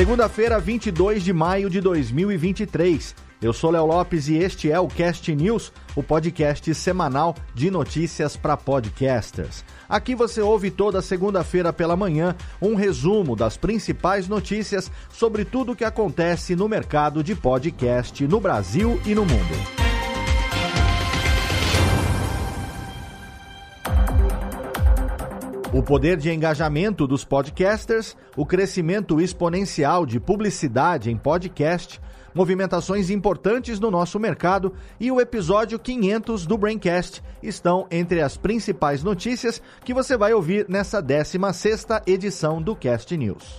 Segunda-feira, 22 de maio de 2023. Eu sou Léo Lopes e este é o Cast News, o podcast semanal de notícias para podcasters. Aqui você ouve toda segunda-feira pela manhã um resumo das principais notícias sobre tudo o que acontece no mercado de podcast no Brasil e no mundo. O poder de engajamento dos podcasters, o crescimento exponencial de publicidade em podcast, movimentações importantes no nosso mercado e o episódio 500 do Braincast estão entre as principais notícias que você vai ouvir nessa 16ª edição do Cast News.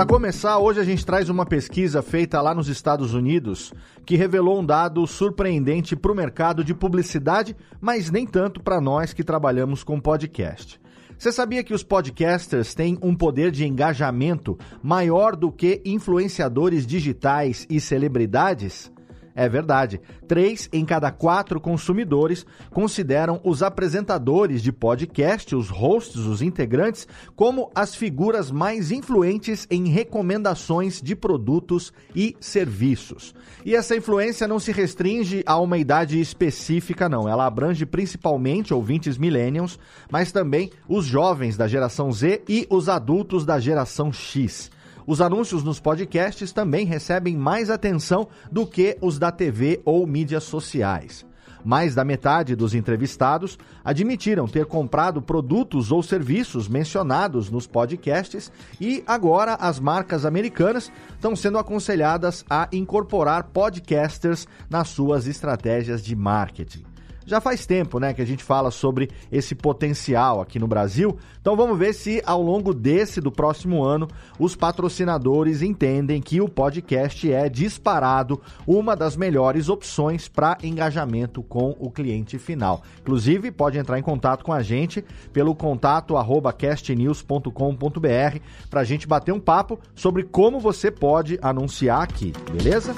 Para começar, hoje a gente traz uma pesquisa feita lá nos Estados Unidos que revelou um dado surpreendente para o mercado de publicidade, mas nem tanto para nós que trabalhamos com podcast. Você sabia que os podcasters têm um poder de engajamento maior do que influenciadores digitais e celebridades? É verdade. Três em cada quatro consumidores consideram os apresentadores de podcast, os hosts, os integrantes, como as figuras mais influentes em recomendações de produtos e serviços. E essa influência não se restringe a uma idade específica, não. Ela abrange principalmente ouvintes millennials, mas também os jovens da geração Z e os adultos da geração X. Os anúncios nos podcasts também recebem mais atenção do que os da TV ou mídias sociais. Mais da metade dos entrevistados admitiram ter comprado produtos ou serviços mencionados nos podcasts e agora as marcas americanas estão sendo aconselhadas a incorporar podcasters nas suas estratégias de marketing. Já faz tempo, né, que a gente fala sobre esse potencial aqui no Brasil. Então vamos ver se ao longo desse do próximo ano os patrocinadores entendem que o podcast é disparado uma das melhores opções para engajamento com o cliente final. Inclusive, pode entrar em contato com a gente pelo contato castnews.com.br para a gente bater um papo sobre como você pode anunciar aqui, beleza?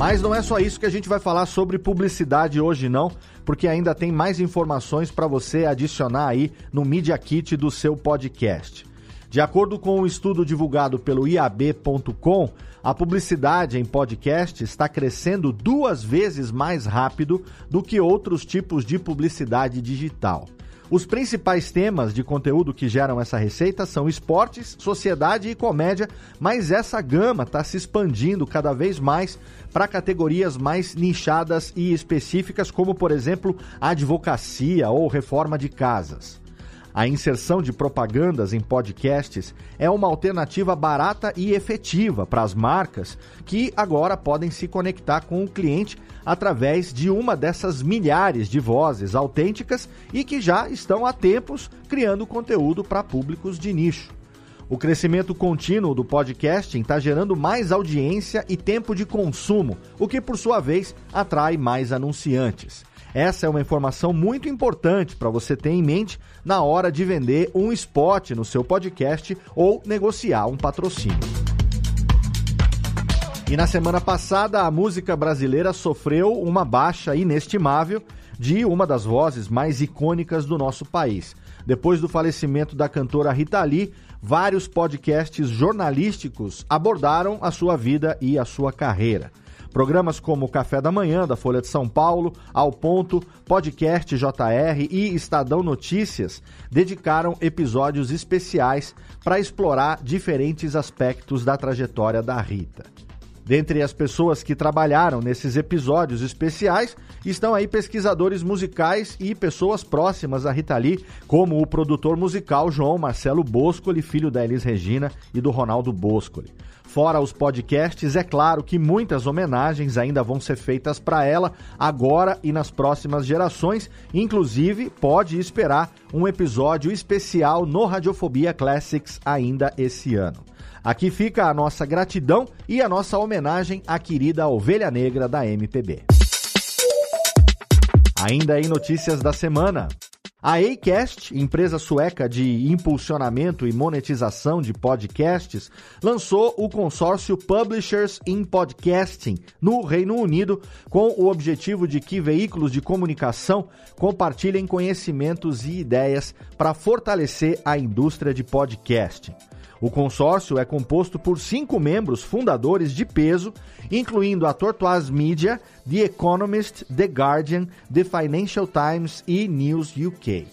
Mas não é só isso que a gente vai falar sobre publicidade hoje não, porque ainda tem mais informações para você adicionar aí no Media Kit do seu podcast. De acordo com um estudo divulgado pelo IAB.com, a publicidade em podcast está crescendo duas vezes mais rápido do que outros tipos de publicidade digital. Os principais temas de conteúdo que geram essa receita são esportes, sociedade e comédia, mas essa gama está se expandindo cada vez mais para categorias mais nichadas e específicas, como, por exemplo, advocacia ou reforma de casas. A inserção de propagandas em podcasts é uma alternativa barata e efetiva para as marcas que agora podem se conectar com o cliente através de uma dessas milhares de vozes autênticas e que já estão há tempos criando conteúdo para públicos de nicho. O crescimento contínuo do podcasting está gerando mais audiência e tempo de consumo, o que por sua vez atrai mais anunciantes. Essa é uma informação muito importante para você ter em mente na hora de vender um spot no seu podcast ou negociar um patrocínio. E na semana passada, a música brasileira sofreu uma baixa inestimável de uma das vozes mais icônicas do nosso país. Depois do falecimento da cantora Rita Lee, vários podcasts jornalísticos abordaram a sua vida e a sua carreira. Programas como Café da Manhã, da Folha de São Paulo, Ao Ponto, Podcast JR e Estadão Notícias dedicaram episódios especiais para explorar diferentes aspectos da trajetória da Rita. Dentre as pessoas que trabalharam nesses episódios especiais estão aí pesquisadores musicais e pessoas próximas a Rita Lee, como o produtor musical João Marcelo Boscoli, filho da Elis Regina e do Ronaldo Boscoli. Fora os podcasts, é claro que muitas homenagens ainda vão ser feitas para ela agora e nas próximas gerações. Inclusive, pode esperar um episódio especial no Radiofobia Classics ainda esse ano. Aqui fica a nossa gratidão e a nossa homenagem à querida Ovelha Negra da MPB. Ainda em notícias da semana. A Acast, empresa sueca de impulsionamento e monetização de podcasts, lançou o consórcio Publishers in Podcasting no Reino Unido, com o objetivo de que veículos de comunicação compartilhem conhecimentos e ideias para fortalecer a indústria de podcasting. O consórcio é composto por cinco membros fundadores de peso, incluindo a Tortoise Media, The Economist, The Guardian, The Financial Times e News UK.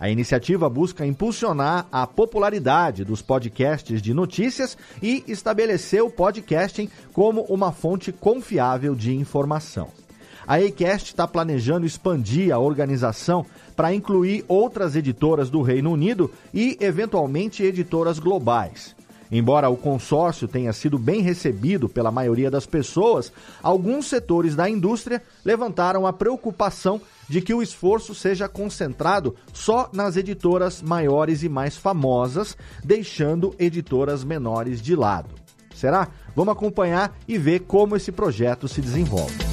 A iniciativa busca impulsionar a popularidade dos podcasts de notícias e estabelecer o podcasting como uma fonte confiável de informação. A Acast está planejando expandir a organização para incluir outras editoras do Reino Unido e, eventualmente, editoras globais. Embora o consórcio tenha sido bem recebido pela maioria das pessoas, alguns setores da indústria levantaram a preocupação de que o esforço seja concentrado só nas editoras maiores e mais famosas, deixando editoras menores de lado. Será? Vamos acompanhar e ver como esse projeto se desenvolve.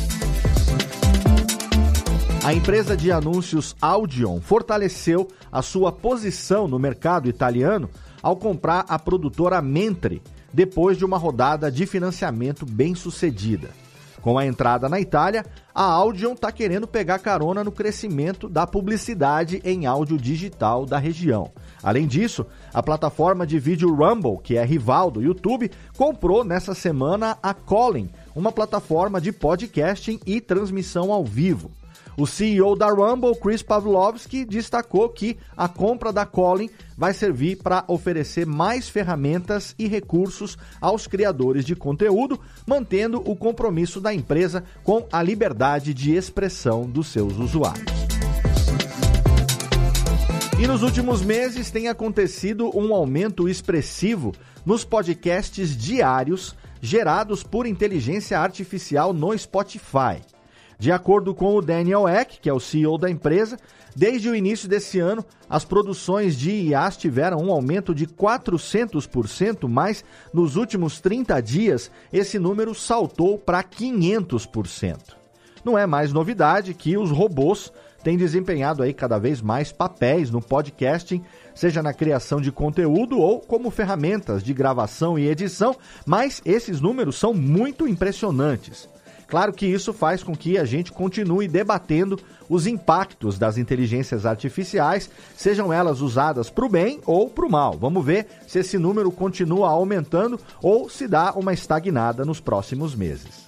A empresa de anúncios Audion fortaleceu a sua posição no mercado italiano ao comprar a produtora Mentre, depois de uma rodada de financiamento bem sucedida. Com a entrada na Itália, a Audion está querendo pegar carona no crescimento da publicidade em áudio digital da região. Além disso, a plataforma de vídeo Rumble, que é rival do YouTube, comprou nessa semana a Colin, uma plataforma de podcasting e transmissão ao vivo. O CEO da Rumble, Chris Pavlovski, destacou que a compra da Colin vai servir para oferecer mais ferramentas e recursos aos criadores de conteúdo, mantendo o compromisso da empresa com a liberdade de expressão dos seus usuários. E nos últimos meses tem acontecido um aumento expressivo nos podcasts diários gerados por inteligência artificial no Spotify. De acordo com o Daniel Eck, que é o CEO da empresa, desde o início desse ano, as produções de IAs tiveram um aumento de 400%, mas nos últimos 30 dias esse número saltou para 500%. Não é mais novidade que os robôs têm desempenhado aí cada vez mais papéis no podcasting, seja na criação de conteúdo ou como ferramentas de gravação e edição, mas esses números são muito impressionantes. Claro que isso faz com que a gente continue debatendo os impactos das inteligências artificiais, sejam elas usadas para o bem ou para o mal. Vamos ver se esse número continua aumentando ou se dá uma estagnada nos próximos meses.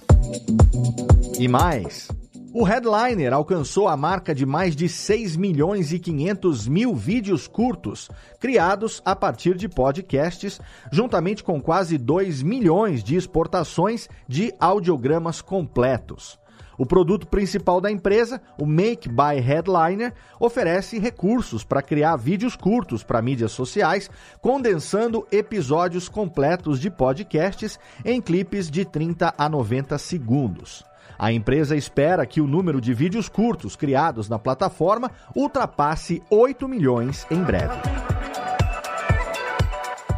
E mais. O Headliner alcançou a marca de mais de 6 milhões e 500 mil vídeos curtos, criados a partir de podcasts, juntamente com quase 2 milhões de exportações de audiogramas completos. O produto principal da empresa, o Make by Headliner, oferece recursos para criar vídeos curtos para mídias sociais, condensando episódios completos de podcasts em clipes de 30 a 90 segundos. A empresa espera que o número de vídeos curtos criados na plataforma ultrapasse 8 milhões em breve.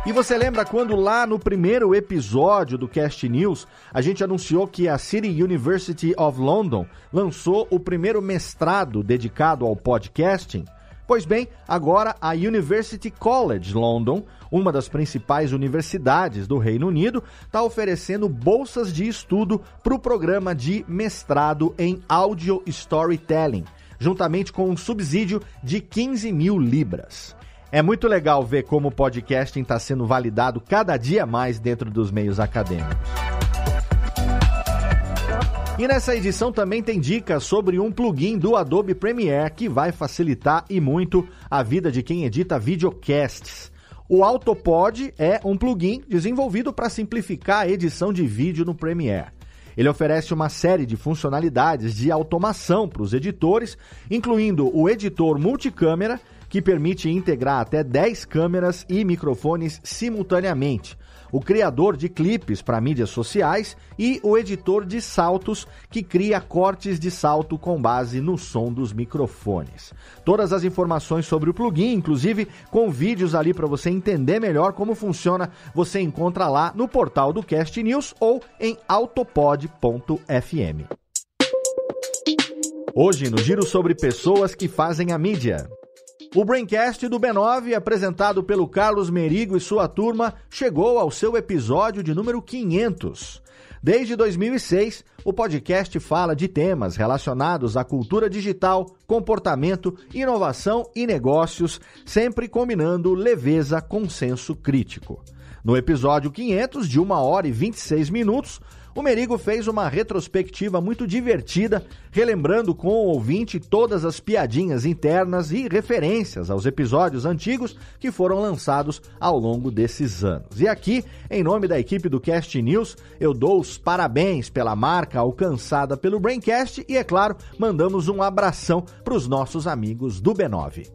E você lembra quando lá no primeiro episódio do Cast News a gente anunciou que a City University of London lançou o primeiro mestrado dedicado ao podcasting? Pois bem, agora a University College London, uma das principais universidades do Reino Unido, está oferecendo bolsas de estudo para o programa de mestrado em Audio Storytelling, juntamente com um subsídio de 15 mil libras. É muito legal ver como o podcasting está sendo validado cada dia mais dentro dos meios acadêmicos. E nessa edição também tem dicas sobre um plugin do Adobe Premiere que vai facilitar e muito a vida de quem edita videocasts. O Autopod é um plugin desenvolvido para simplificar a edição de vídeo no Premiere. Ele oferece uma série de funcionalidades de automação para os editores, incluindo o editor multicâmera, que permite integrar até 10 câmeras e microfones simultaneamente o criador de clipes para mídias sociais e o editor de saltos que cria cortes de salto com base no som dos microfones. Todas as informações sobre o plugin, inclusive com vídeos ali para você entender melhor como funciona, você encontra lá no portal do Cast News ou em autopod.fm. Hoje, no giro sobre pessoas que fazem a mídia. O Braincast do B9, apresentado pelo Carlos Merigo e sua turma, chegou ao seu episódio de número 500. Desde 2006, o podcast fala de temas relacionados à cultura digital, comportamento, inovação e negócios, sempre combinando leveza com senso crítico. No episódio 500, de 1 hora e 26 minutos, o Merigo fez uma retrospectiva muito divertida, relembrando com o ouvinte todas as piadinhas internas e referências aos episódios antigos que foram lançados ao longo desses anos. E aqui, em nome da equipe do Cast News, eu dou os parabéns pela marca alcançada pelo Braincast e, é claro, mandamos um abração para os nossos amigos do B9.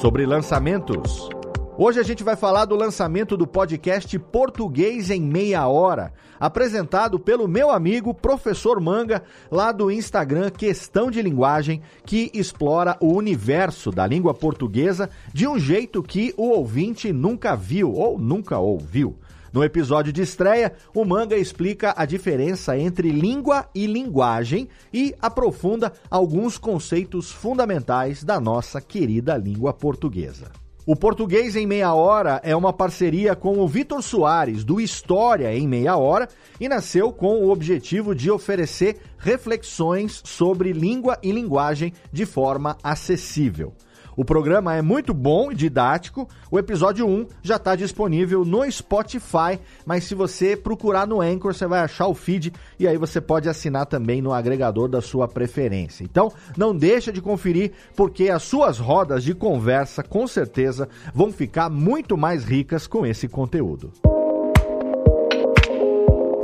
Sobre lançamentos. Hoje a gente vai falar do lançamento do podcast Português em Meia Hora, apresentado pelo meu amigo Professor Manga, lá do Instagram Questão de Linguagem, que explora o universo da língua portuguesa de um jeito que o ouvinte nunca viu ou nunca ouviu. No episódio de estreia, o Manga explica a diferença entre língua e linguagem e aprofunda alguns conceitos fundamentais da nossa querida língua portuguesa. O Português em Meia Hora é uma parceria com o Vitor Soares, do História em Meia Hora, e nasceu com o objetivo de oferecer reflexões sobre língua e linguagem de forma acessível. O programa é muito bom e didático. O episódio 1 já está disponível no Spotify, mas se você procurar no Anchor, você vai achar o feed e aí você pode assinar também no agregador da sua preferência. Então, não deixa de conferir, porque as suas rodas de conversa com certeza vão ficar muito mais ricas com esse conteúdo.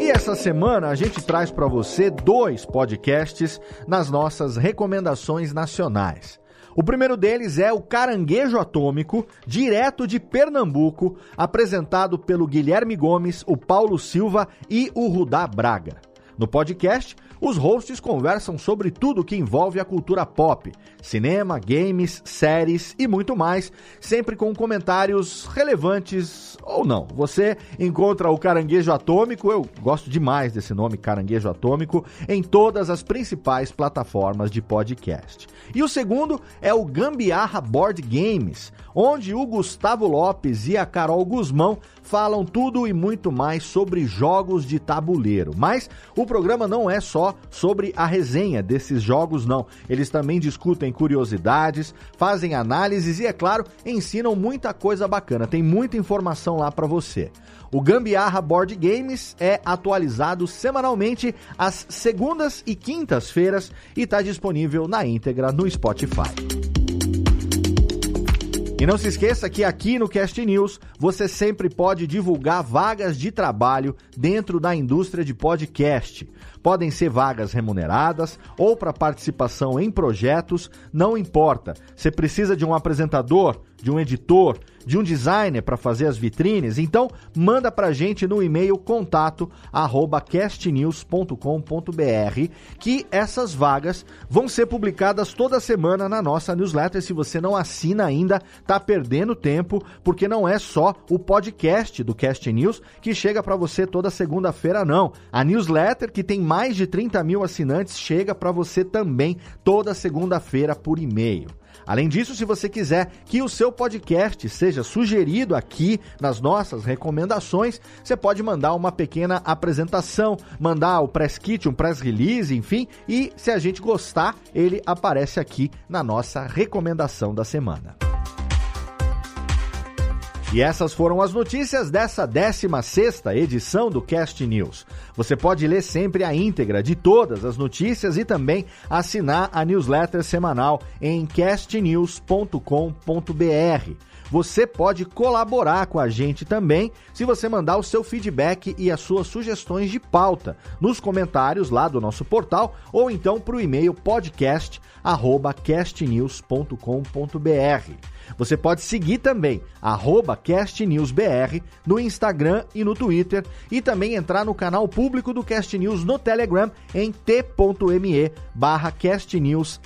E essa semana a gente traz para você dois podcasts nas nossas recomendações nacionais. O primeiro deles é o Caranguejo Atômico, direto de Pernambuco, apresentado pelo Guilherme Gomes, o Paulo Silva e o Rudá Braga. No podcast, os hosts conversam sobre tudo que envolve a cultura pop, cinema, games, séries e muito mais, sempre com comentários relevantes ou não. Você encontra o Caranguejo Atômico, eu gosto demais desse nome, Caranguejo Atômico, em todas as principais plataformas de podcast. E o segundo é o Gambiarra Board Games, onde o Gustavo Lopes e a Carol Guzmão falam tudo e muito mais sobre jogos de tabuleiro. Mas o programa não é só sobre a resenha desses jogos, não. Eles também discutem curiosidades, fazem análises e, é claro, ensinam muita coisa bacana. Tem muita informação lá para você. O Gambiarra Board Games é atualizado semanalmente às segundas e quintas-feiras e está disponível na íntegra no Spotify. E não se esqueça que aqui no Cast News você sempre pode divulgar vagas de trabalho dentro da indústria de podcast. Podem ser vagas remuneradas ou para participação em projetos, não importa. Você precisa de um apresentador, de um editor, de um designer para fazer as vitrines, então manda para a gente no e-mail contato arroba castnews.com.br que essas vagas vão ser publicadas toda semana na nossa newsletter. Se você não assina ainda, tá perdendo tempo, porque não é só o podcast do Cast News que chega para você toda segunda-feira, não. A newsletter, que tem mais de 30 mil assinantes, chega para você também toda segunda-feira por e-mail. Além disso, se você quiser que o seu podcast seja sugerido aqui nas nossas recomendações, você pode mandar uma pequena apresentação, mandar o press kit, um press release, enfim, e se a gente gostar, ele aparece aqui na nossa recomendação da semana. E essas foram as notícias dessa 16ª edição do Cast News. Você pode ler sempre a íntegra de todas as notícias e também assinar a newsletter semanal em castnews.com.br. Você pode colaborar com a gente também se você mandar o seu feedback e as suas sugestões de pauta nos comentários lá do nosso portal ou então para o e-mail podcast@castnews.com.br. Você pode seguir também castnewsbr no Instagram e no Twitter e também entrar no canal público do Cast News no Telegram em t.me barra castnews_br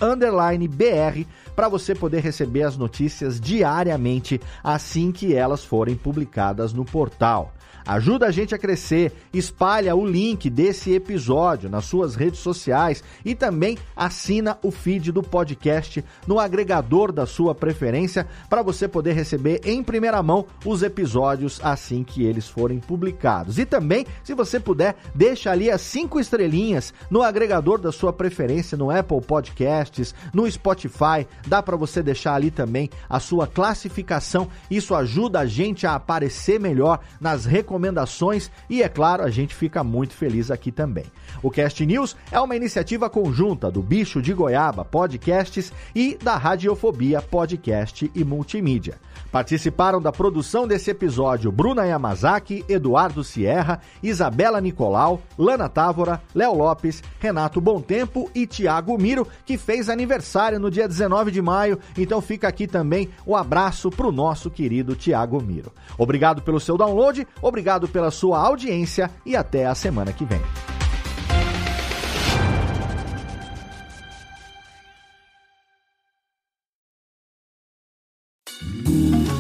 para você poder receber as notícias diariamente assim que elas forem publicadas no portal. Ajuda a gente a crescer, espalha o link desse episódio nas suas redes sociais e também assina o feed do podcast no agregador da sua preferência para você poder receber em primeira mão os episódios assim que eles forem publicados. E também, se você puder, deixa ali as cinco estrelinhas no agregador da sua preferência no Apple Podcasts, no Spotify, dá para você deixar ali também a sua classificação. Isso ajuda a gente a aparecer melhor nas recomendações recomendações e, é claro, a gente fica muito feliz aqui também. O Cast News é uma iniciativa conjunta do Bicho de Goiaba Podcasts e da Radiofobia Podcast e Multimídia. Participaram da produção desse episódio Bruna Yamazaki, Eduardo Sierra, Isabela Nicolau, Lana Távora, Léo Lopes, Renato Tempo e Tiago Miro, que fez aniversário no dia 19 de maio. Então fica aqui também o um abraço para o nosso querido Tiago Miro. Obrigado pelo seu download, obrigado pela sua audiência e até a semana que vem.